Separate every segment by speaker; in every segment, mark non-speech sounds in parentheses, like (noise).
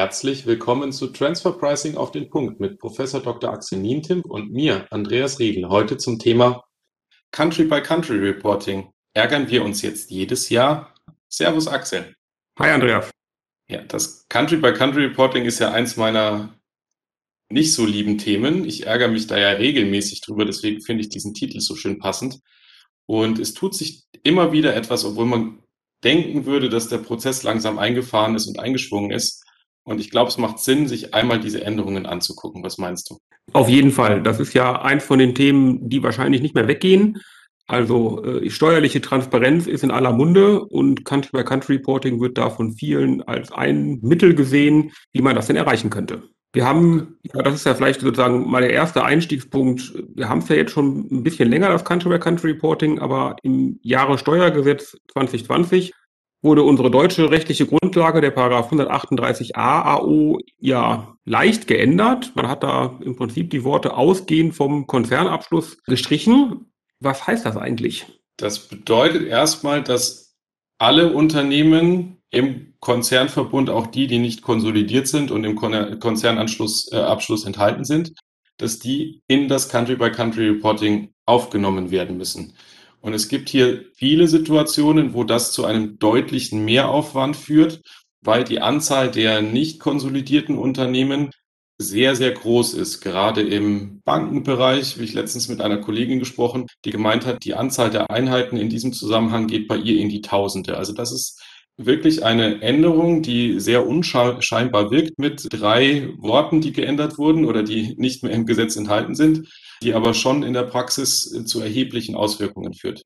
Speaker 1: Herzlich willkommen zu Transfer Pricing auf den Punkt mit Professor Dr. Axel Nientimp und mir, Andreas Riedel, heute zum Thema Country by Country Reporting. Ärgern wir uns jetzt jedes Jahr? Servus Axel.
Speaker 2: Hi Andreas.
Speaker 1: Ja, das Country by Country Reporting ist ja eins meiner nicht so lieben Themen. Ich ärgere mich da ja regelmäßig drüber, deswegen finde ich diesen Titel so schön passend. Und es tut sich immer wieder etwas, obwohl man denken würde, dass der Prozess langsam eingefahren ist und eingeschwungen ist. Und ich glaube, es macht Sinn, sich einmal diese Änderungen anzugucken. Was meinst du?
Speaker 2: Auf jeden Fall. Das ist ja eins von den Themen, die wahrscheinlich nicht mehr weggehen. Also äh, steuerliche Transparenz ist in aller Munde und Country-by-Country-Reporting wird da von vielen als ein Mittel gesehen, wie man das denn erreichen könnte. Wir haben, ja, das ist ja vielleicht sozusagen mal der erste Einstiegspunkt. Wir haben es ja jetzt schon ein bisschen länger, das Country-by-Country-Reporting, aber im Jahre Steuergesetz 2020 wurde unsere deutsche rechtliche Grundlage, der Paragraph 138a AO, ja leicht geändert. Man hat da im Prinzip die Worte ausgehend vom Konzernabschluss gestrichen. Was heißt das eigentlich?
Speaker 1: Das bedeutet erstmal, dass alle Unternehmen im Konzernverbund, auch die, die nicht konsolidiert sind und im Konzernabschluss äh, enthalten sind, dass die in das Country-by-Country-Reporting aufgenommen werden müssen. Und es gibt hier viele Situationen, wo das zu einem deutlichen Mehraufwand führt, weil die Anzahl der nicht konsolidierten Unternehmen sehr, sehr groß ist, gerade im Bankenbereich, wie ich letztens mit einer Kollegin gesprochen, die gemeint hat, die Anzahl der Einheiten in diesem Zusammenhang geht bei ihr in die Tausende. Also das ist wirklich eine Änderung, die sehr unscheinbar wirkt mit drei Worten, die geändert wurden oder die nicht mehr im Gesetz enthalten sind, die aber schon in der Praxis zu erheblichen Auswirkungen führt.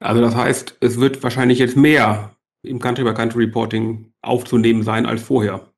Speaker 2: Also das heißt, es wird wahrscheinlich jetzt mehr im Country-by-Country-Reporting aufzunehmen sein als vorher.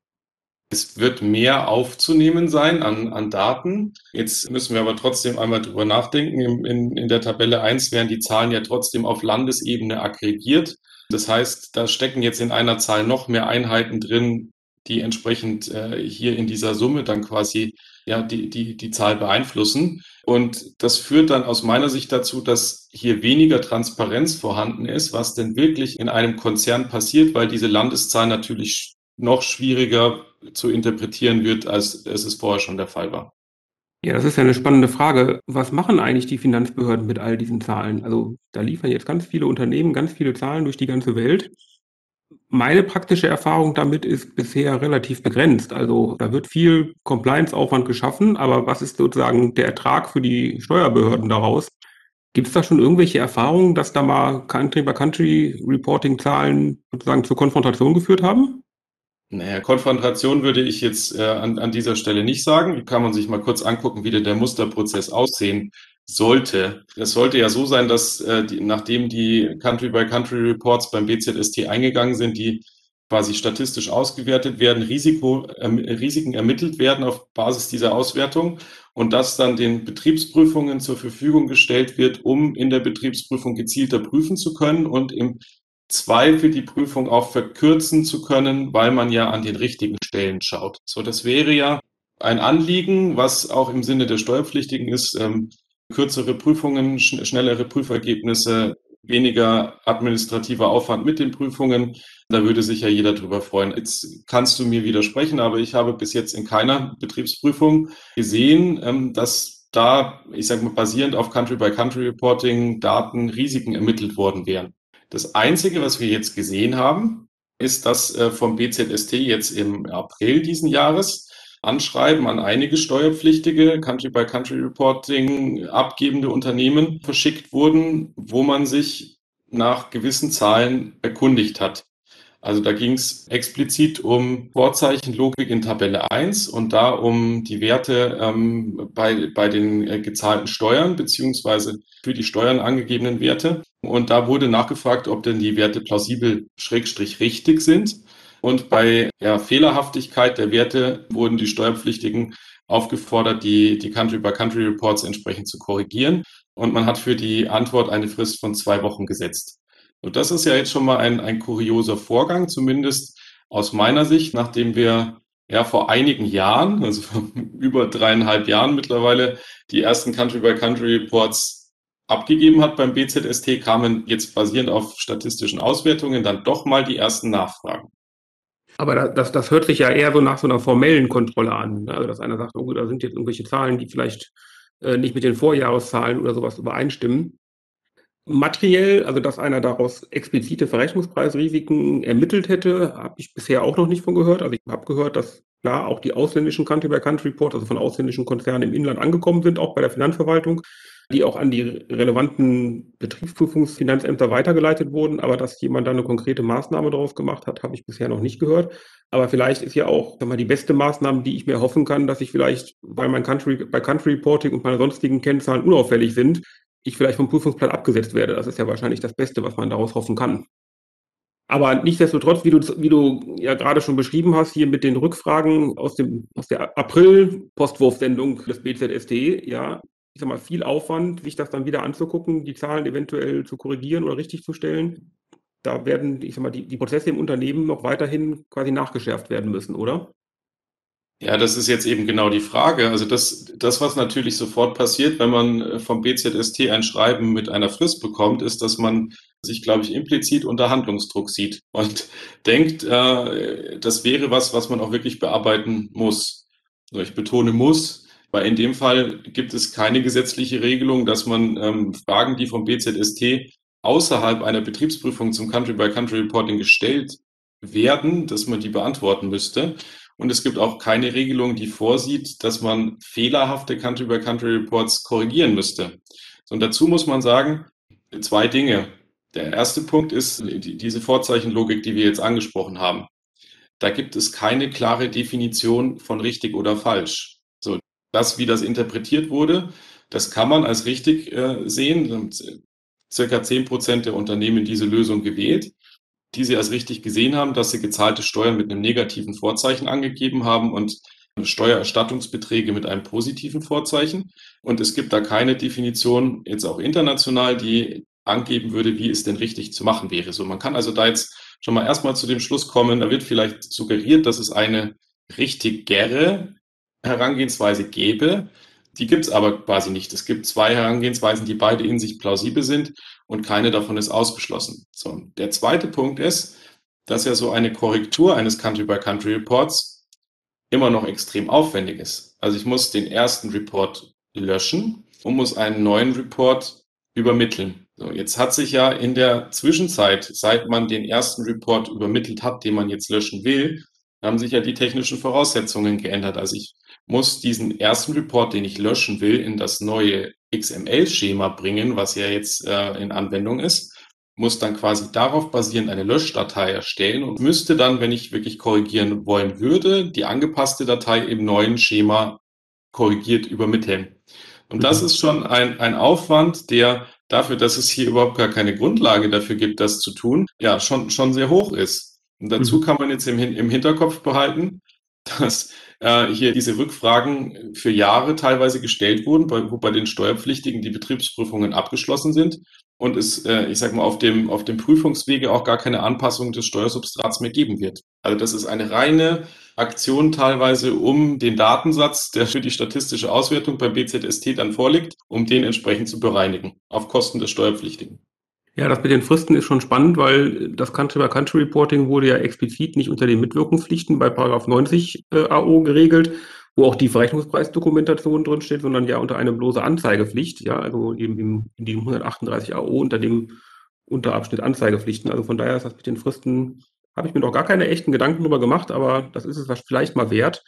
Speaker 1: Es wird mehr aufzunehmen sein an, an Daten. Jetzt müssen wir aber trotzdem einmal drüber nachdenken. In, in, in der Tabelle 1 werden die Zahlen ja trotzdem auf Landesebene aggregiert. Das heißt, da stecken jetzt in einer Zahl noch mehr Einheiten drin, die entsprechend äh, hier in dieser Summe dann quasi ja die, die, die Zahl beeinflussen. Und das führt dann aus meiner Sicht dazu, dass hier weniger Transparenz vorhanden ist, was denn wirklich in einem Konzern passiert, weil diese Landeszahl natürlich noch schwieriger zu interpretieren wird, als es vorher schon der Fall war.
Speaker 2: Ja, das ist ja eine spannende Frage. Was machen eigentlich die Finanzbehörden mit all diesen Zahlen? Also da liefern jetzt ganz viele Unternehmen ganz viele Zahlen durch die ganze Welt. Meine praktische Erfahrung damit ist bisher relativ begrenzt. Also da wird viel Compliance-Aufwand geschaffen, aber was ist sozusagen der Ertrag für die Steuerbehörden daraus? Gibt es da schon irgendwelche Erfahrungen, dass da mal Country-by-Country-Reporting-Zahlen sozusagen zur Konfrontation geführt haben?
Speaker 1: Naja, Konfrontation würde ich jetzt äh, an, an dieser Stelle nicht sagen. Kann man sich mal kurz angucken, wie denn der Musterprozess aussehen sollte. Es sollte ja so sein, dass äh, die, nachdem die Country-by-Country-Reports beim BZST eingegangen sind, die quasi statistisch ausgewertet werden, Risiko, äh, Risiken ermittelt werden auf Basis dieser Auswertung und das dann den Betriebsprüfungen zur Verfügung gestellt wird, um in der Betriebsprüfung gezielter prüfen zu können und im Zweifel die Prüfung auch verkürzen zu können, weil man ja an den richtigen Stellen schaut. So, das wäre ja ein Anliegen, was auch im Sinne der Steuerpflichtigen ist, ähm, kürzere Prüfungen, schn schnellere Prüfergebnisse, weniger administrativer Aufwand mit den Prüfungen. Da würde sich ja jeder drüber freuen. Jetzt kannst du mir widersprechen, aber ich habe bis jetzt in keiner Betriebsprüfung gesehen, ähm, dass da, ich sage mal, basierend auf Country-by-Country-Reporting Daten Risiken ermittelt worden wären. Das Einzige, was wir jetzt gesehen haben, ist, dass äh, vom BZST jetzt im April diesen Jahres Anschreiben an einige steuerpflichtige Country-by-Country-Reporting abgebende Unternehmen verschickt wurden, wo man sich nach gewissen Zahlen erkundigt hat. Also da ging es explizit um Vorzeichenlogik in Tabelle 1 und da um die Werte ähm, bei, bei den äh, gezahlten Steuern beziehungsweise für die Steuern angegebenen Werte. Und da wurde nachgefragt, ob denn die Werte plausibel schrägstrich richtig sind. Und bei ja, Fehlerhaftigkeit der Werte wurden die Steuerpflichtigen aufgefordert, die, die Country-by-Country-Reports entsprechend zu korrigieren. Und man hat für die Antwort eine Frist von zwei Wochen gesetzt. Und das ist ja jetzt schon mal ein, ein kurioser Vorgang, zumindest aus meiner Sicht, nachdem wir ja vor einigen Jahren, also vor (laughs) über dreieinhalb Jahren mittlerweile, die ersten Country-by-Country-Reports abgegeben hat beim BZST, kamen jetzt basierend auf statistischen Auswertungen dann doch mal die ersten Nachfragen.
Speaker 2: Aber das, das hört sich ja eher so nach so einer formellen Kontrolle an. Ne? Also dass einer sagt, oh, da sind jetzt irgendwelche Zahlen, die vielleicht äh, nicht mit den Vorjahreszahlen oder sowas übereinstimmen. Materiell, also dass einer daraus explizite Verrechnungspreisrisiken ermittelt hätte, habe ich bisher auch noch nicht von gehört. Also ich habe gehört, dass klar auch die ausländischen Country-by-Country-Reports, also von ausländischen Konzernen im Inland angekommen sind, auch bei der Finanzverwaltung die auch an die relevanten Betriebsprüfungsfinanzämter weitergeleitet wurden. Aber dass jemand da eine konkrete Maßnahme daraus gemacht hat, habe ich bisher noch nicht gehört. Aber vielleicht ist ja auch sag mal, die beste Maßnahme, die ich mir hoffen kann, dass ich vielleicht, weil mein Country, bei Country Reporting und meine sonstigen Kennzahlen unauffällig sind, ich vielleicht vom Prüfungsplan abgesetzt werde. Das ist ja wahrscheinlich das Beste, was man daraus hoffen kann. Aber nichtsdestotrotz, wie du, wie du ja gerade schon beschrieben hast, hier mit den Rückfragen aus, dem, aus der April-Postwurfsendung des BZST, ja, ich sag mal, viel Aufwand, sich das dann wieder anzugucken, die Zahlen eventuell zu korrigieren oder richtig zu stellen. Da werden, ich sag mal, die, die Prozesse im Unternehmen noch weiterhin quasi nachgeschärft werden müssen, oder?
Speaker 1: Ja, das ist jetzt eben genau die Frage. Also das, das, was natürlich sofort passiert, wenn man äh, vom BZST ein Schreiben mit einer Frist bekommt, ist, dass man sich, glaube ich, implizit unter Handlungsdruck sieht und (laughs) denkt, äh, das wäre was, was man auch wirklich bearbeiten muss. Also ich betone muss, weil in dem Fall gibt es keine gesetzliche Regelung, dass man ähm, Fragen, die vom BZST außerhalb einer Betriebsprüfung zum Country-by-Country-Reporting gestellt werden, dass man die beantworten müsste. Und es gibt auch keine Regelung, die vorsieht, dass man fehlerhafte Country-by-Country-Reports korrigieren müsste. Und dazu muss man sagen, zwei Dinge. Der erste Punkt ist die, diese Vorzeichenlogik, die wir jetzt angesprochen haben. Da gibt es keine klare Definition von richtig oder falsch das, wie das interpretiert wurde, das kann man als richtig äh, sehen. Circa zehn Prozent der Unternehmen diese Lösung gewählt, die sie als richtig gesehen haben, dass sie gezahlte Steuern mit einem negativen Vorzeichen angegeben haben und Steuererstattungsbeträge mit einem positiven Vorzeichen. Und es gibt da keine Definition, jetzt auch international, die angeben würde, wie es denn richtig zu machen wäre. So, man kann also da jetzt schon mal erstmal zu dem Schluss kommen, da wird vielleicht suggeriert, dass es eine richtigere Herangehensweise gäbe. Die gibt es aber quasi nicht. Es gibt zwei Herangehensweisen, die beide in sich plausibel sind und keine davon ist ausgeschlossen. So, der zweite Punkt ist, dass ja so eine Korrektur eines Country-by-Country-Reports immer noch extrem aufwendig ist. Also ich muss den ersten Report löschen und muss einen neuen Report übermitteln. So, jetzt hat sich ja in der Zwischenzeit, seit man den ersten Report übermittelt hat, den man jetzt löschen will, haben sich ja die technischen Voraussetzungen geändert. Also ich muss diesen ersten Report, den ich löschen will, in das neue XML-Schema bringen, was ja jetzt äh, in Anwendung ist, muss dann quasi darauf basierend eine Löschdatei erstellen und müsste dann, wenn ich wirklich korrigieren wollen würde, die angepasste Datei im neuen Schema korrigiert übermitteln. Und das mhm. ist schon ein, ein Aufwand, der dafür, dass es hier überhaupt gar keine Grundlage dafür gibt, das zu tun, ja, schon, schon sehr hoch ist. Und dazu mhm. kann man jetzt im, im Hinterkopf behalten, dass äh, hier diese Rückfragen für Jahre teilweise gestellt wurden, bei, wo bei den Steuerpflichtigen die Betriebsprüfungen abgeschlossen sind und es, äh, ich sage mal, auf dem, auf dem Prüfungswege auch gar keine Anpassung des Steuersubstrats mehr geben wird. Also das ist eine reine Aktion teilweise, um den Datensatz, der für die statistische Auswertung beim BZST dann vorliegt, um den entsprechend zu bereinigen, auf Kosten des Steuerpflichtigen.
Speaker 2: Ja, das mit den Fristen ist schon spannend, weil das Country-by-Country-Reporting wurde ja explizit nicht unter den Mitwirkungspflichten bei Paragraph 90 äh, AO geregelt, wo auch die Verrechnungspreisdokumentation drinsteht, sondern ja unter eine bloße Anzeigepflicht, ja, also eben in dem 138 AO unter dem Unterabschnitt Anzeigepflichten. Also von daher ist das mit den Fristen, habe ich mir noch gar keine echten Gedanken drüber gemacht, aber das ist es vielleicht mal wert.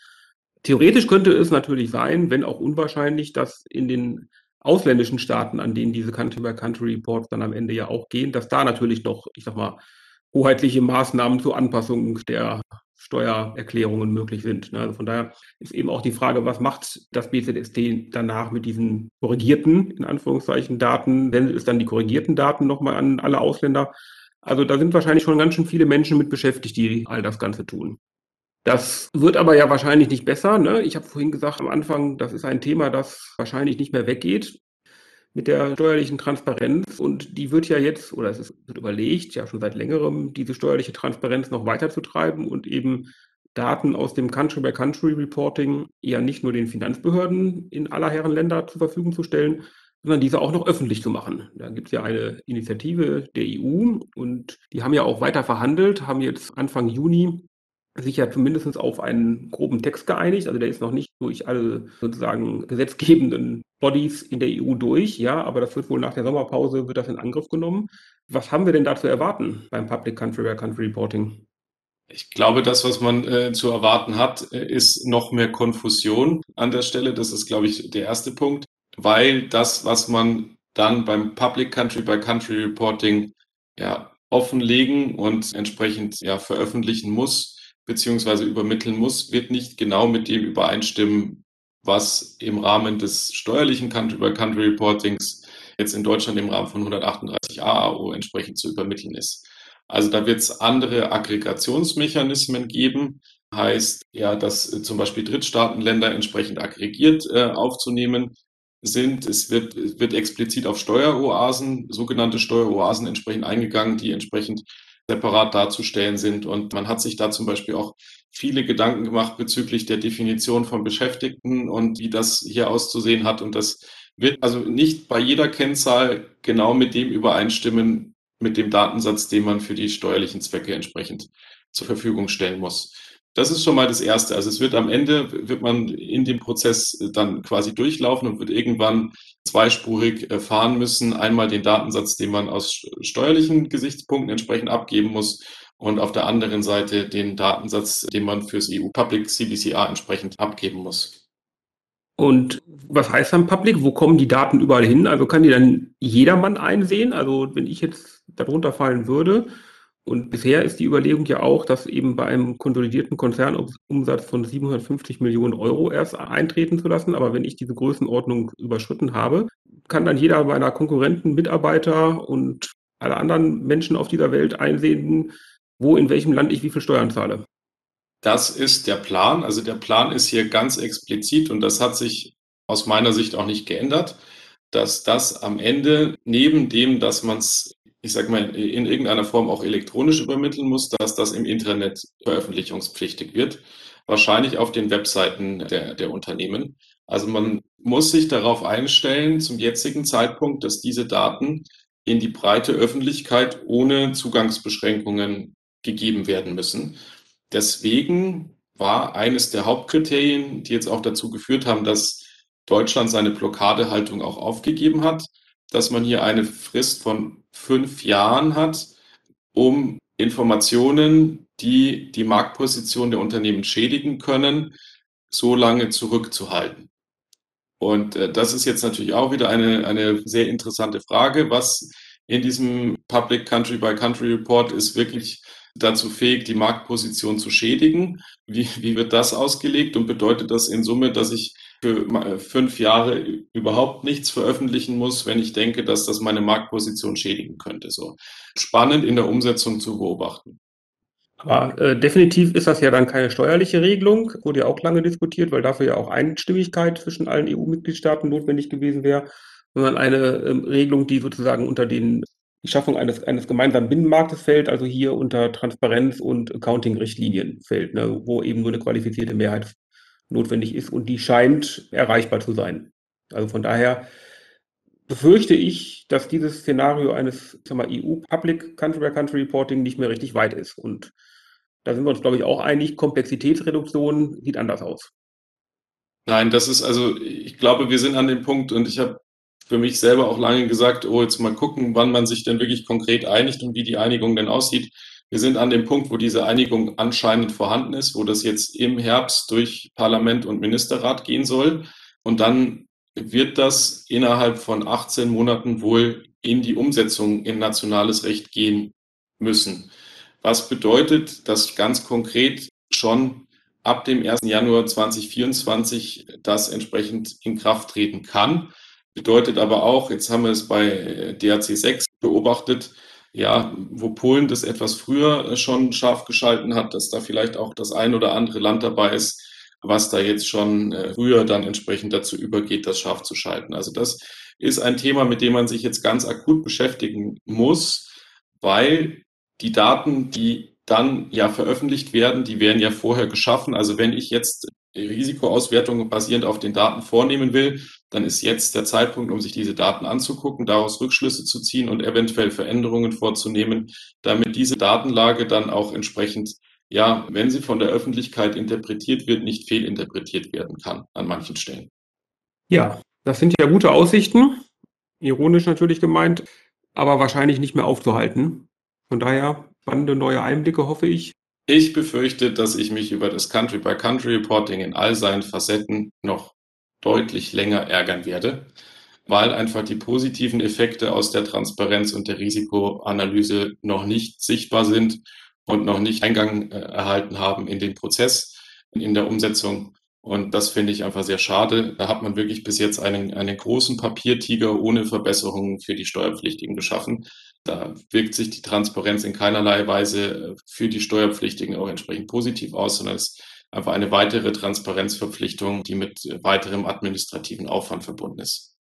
Speaker 2: Theoretisch könnte es natürlich sein, wenn auch unwahrscheinlich, dass in den ausländischen Staaten, an denen diese Country-by-Country-Reports dann am Ende ja auch gehen, dass da natürlich noch, ich sag mal, hoheitliche Maßnahmen zur Anpassung der Steuererklärungen möglich sind. Ne? Also von daher ist eben auch die Frage, was macht das BZST danach mit diesen korrigierten, in Anführungszeichen, Daten? Sendet es dann die korrigierten Daten nochmal an alle Ausländer? Also da sind wahrscheinlich schon ganz schön viele Menschen mit beschäftigt, die all das Ganze tun. Das wird aber ja wahrscheinlich nicht besser. Ne? Ich habe vorhin gesagt am Anfang, das ist ein Thema, das wahrscheinlich nicht mehr weggeht mit der steuerlichen Transparenz. Und die wird ja jetzt, oder es wird überlegt, ja schon seit längerem, diese steuerliche Transparenz noch weiterzutreiben und eben Daten aus dem Country-by-Country-Reporting ja nicht nur den Finanzbehörden in aller Herren Länder zur Verfügung zu stellen, sondern diese auch noch öffentlich zu machen. Da gibt es ja eine Initiative der EU und die haben ja auch weiter verhandelt, haben jetzt Anfang Juni sich ja zumindest auf einen groben Text geeinigt. Also der ist noch nicht durch alle sozusagen gesetzgebenden Bodies in der EU durch, ja, aber das wird wohl nach der Sommerpause, wird das in Angriff genommen. Was haben wir denn da zu erwarten beim Public Country by Country Reporting?
Speaker 1: Ich glaube, das, was man äh, zu erwarten hat, äh, ist noch mehr Konfusion an der Stelle. Das ist, glaube ich, der erste Punkt, weil das, was man dann beim Public Country by Country Reporting ja offenlegen und entsprechend ja veröffentlichen muss, beziehungsweise übermitteln muss, wird nicht genau mit dem übereinstimmen, was im Rahmen des steuerlichen Country-by-Country-Reportings jetzt in Deutschland im Rahmen von 138 AAO entsprechend zu übermitteln ist. Also da wird es andere Aggregationsmechanismen geben, heißt ja, dass äh, zum Beispiel Drittstaatenländer entsprechend aggregiert äh, aufzunehmen sind. Es wird, es wird explizit auf Steueroasen, sogenannte Steueroasen entsprechend eingegangen, die entsprechend separat darzustellen sind. Und man hat sich da zum Beispiel auch viele Gedanken gemacht bezüglich der Definition von Beschäftigten und wie das hier auszusehen hat. Und das wird also nicht bei jeder Kennzahl genau mit dem übereinstimmen, mit dem Datensatz, den man für die steuerlichen Zwecke entsprechend zur Verfügung stellen muss. Das ist schon mal das Erste. Also es wird am Ende, wird man in dem Prozess dann quasi durchlaufen und wird irgendwann zweispurig äh, fahren müssen. Einmal den Datensatz, den man aus steuerlichen Gesichtspunkten entsprechend abgeben muss und auf der anderen Seite den Datensatz, den man fürs EU Public CBCA entsprechend abgeben muss.
Speaker 2: Und was heißt dann Public? Wo kommen die Daten überall hin? Also kann die dann jedermann einsehen? Also wenn ich jetzt darunter fallen würde, und bisher ist die Überlegung ja auch, dass eben bei einem konsolidierten Konzernumsatz von 750 Millionen Euro erst eintreten zu lassen. Aber wenn ich diese Größenordnung überschritten habe, kann dann jeder meiner Konkurrenten, Mitarbeiter und alle anderen Menschen auf dieser Welt einsehen, wo in welchem Land ich wie viel Steuern zahle.
Speaker 1: Das ist der Plan. Also der Plan ist hier ganz explizit und das hat sich aus meiner Sicht auch nicht geändert, dass das am Ende neben dem, dass man es ich sag mal, in irgendeiner Form auch elektronisch übermitteln muss, dass das im Internet veröffentlichungspflichtig wird. Wahrscheinlich auf den Webseiten der, der Unternehmen. Also man muss sich darauf einstellen, zum jetzigen Zeitpunkt, dass diese Daten in die breite Öffentlichkeit ohne Zugangsbeschränkungen gegeben werden müssen. Deswegen war eines der Hauptkriterien, die jetzt auch dazu geführt haben, dass Deutschland seine Blockadehaltung auch aufgegeben hat, dass man hier eine Frist von fünf Jahren hat, um Informationen, die die Marktposition der Unternehmen schädigen können, so lange zurückzuhalten. Und äh, das ist jetzt natürlich auch wieder eine, eine sehr interessante Frage. Was in diesem Public Country by Country Report ist wirklich dazu fähig, die Marktposition zu schädigen? Wie, wie wird das ausgelegt und bedeutet das in Summe, dass ich für äh, fünf Jahre überhaupt nichts veröffentlichen muss, wenn ich denke, dass das meine Marktposition schädigen könnte. So spannend in der Umsetzung zu beobachten.
Speaker 2: Aber äh, definitiv ist das ja dann keine steuerliche Regelung, wurde ja auch lange diskutiert, weil dafür ja auch Einstimmigkeit zwischen allen EU-Mitgliedstaaten notwendig gewesen wäre, sondern eine ähm, Regelung, die sozusagen unter den die Schaffung eines, eines gemeinsamen Binnenmarktes fällt, also hier unter Transparenz- und Accounting-Richtlinien fällt, ne, wo eben nur eine qualifizierte Mehrheit notwendig ist und die scheint erreichbar zu sein. Also von daher befürchte ich, dass dieses Szenario eines EU Public Country by Country Reporting nicht mehr richtig weit ist. Und da sind wir uns, glaube ich, auch einig, Komplexitätsreduktion sieht anders aus.
Speaker 1: Nein, das ist also, ich glaube, wir sind an dem Punkt und ich habe für mich selber auch lange gesagt, oh, jetzt mal gucken, wann man sich denn wirklich konkret einigt und wie die Einigung denn aussieht. Wir sind an dem Punkt, wo diese Einigung anscheinend vorhanden ist, wo das jetzt im Herbst durch Parlament und Ministerrat gehen soll. Und dann wird das innerhalb von 18 Monaten wohl in die Umsetzung in nationales Recht gehen müssen. Was bedeutet, dass ganz konkret schon ab dem 1. Januar 2024 das entsprechend in Kraft treten kann. Bedeutet aber auch, jetzt haben wir es bei DRC 6 beobachtet, ja, wo Polen das etwas früher äh, schon scharf geschalten hat, dass da vielleicht auch das ein oder andere Land dabei ist, was da jetzt schon äh, früher dann entsprechend dazu übergeht, das scharf zu schalten. Also das ist ein Thema, mit dem man sich jetzt ganz akut beschäftigen muss, weil die Daten, die dann ja veröffentlicht werden, die werden ja vorher geschaffen. Also wenn ich jetzt Risikoauswertungen basierend auf den Daten vornehmen will, dann ist jetzt der Zeitpunkt, um sich diese Daten anzugucken, daraus Rückschlüsse zu ziehen und eventuell Veränderungen vorzunehmen, damit diese Datenlage dann auch entsprechend ja, wenn sie von der Öffentlichkeit interpretiert wird, nicht fehlinterpretiert werden kann an manchen Stellen.
Speaker 2: Ja, das sind ja gute Aussichten, ironisch natürlich gemeint, aber wahrscheinlich nicht mehr aufzuhalten. Von daher spannende neue Einblicke, hoffe ich.
Speaker 1: Ich befürchte, dass ich mich über das Country-by-Country-Reporting in all seinen Facetten noch deutlich länger ärgern werde, weil einfach die positiven Effekte aus der Transparenz und der Risikoanalyse noch nicht sichtbar sind und noch nicht Eingang äh, erhalten haben in den Prozess, in der Umsetzung. Und das finde ich einfach sehr schade. Da hat man wirklich bis jetzt einen, einen großen Papiertiger ohne Verbesserungen für die Steuerpflichtigen geschaffen. Da wirkt sich die Transparenz in keinerlei Weise äh, für die Steuerpflichtigen auch entsprechend positiv aus, sondern es ist einfach eine weitere Transparenzverpflichtung, die mit weiterem administrativen Aufwand verbunden ist.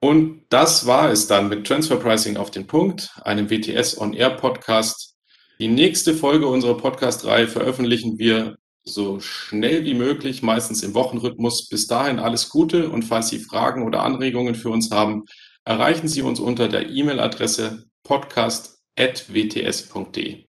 Speaker 1: Und das war es dann mit Transfer Pricing auf den Punkt, einem WTS On Air Podcast. Die nächste Folge unserer Podcast-Reihe veröffentlichen wir so schnell wie möglich, meistens im Wochenrhythmus. Bis dahin alles Gute und falls Sie Fragen oder Anregungen für uns haben, erreichen Sie uns unter der E-Mail-Adresse podcast.wts.de.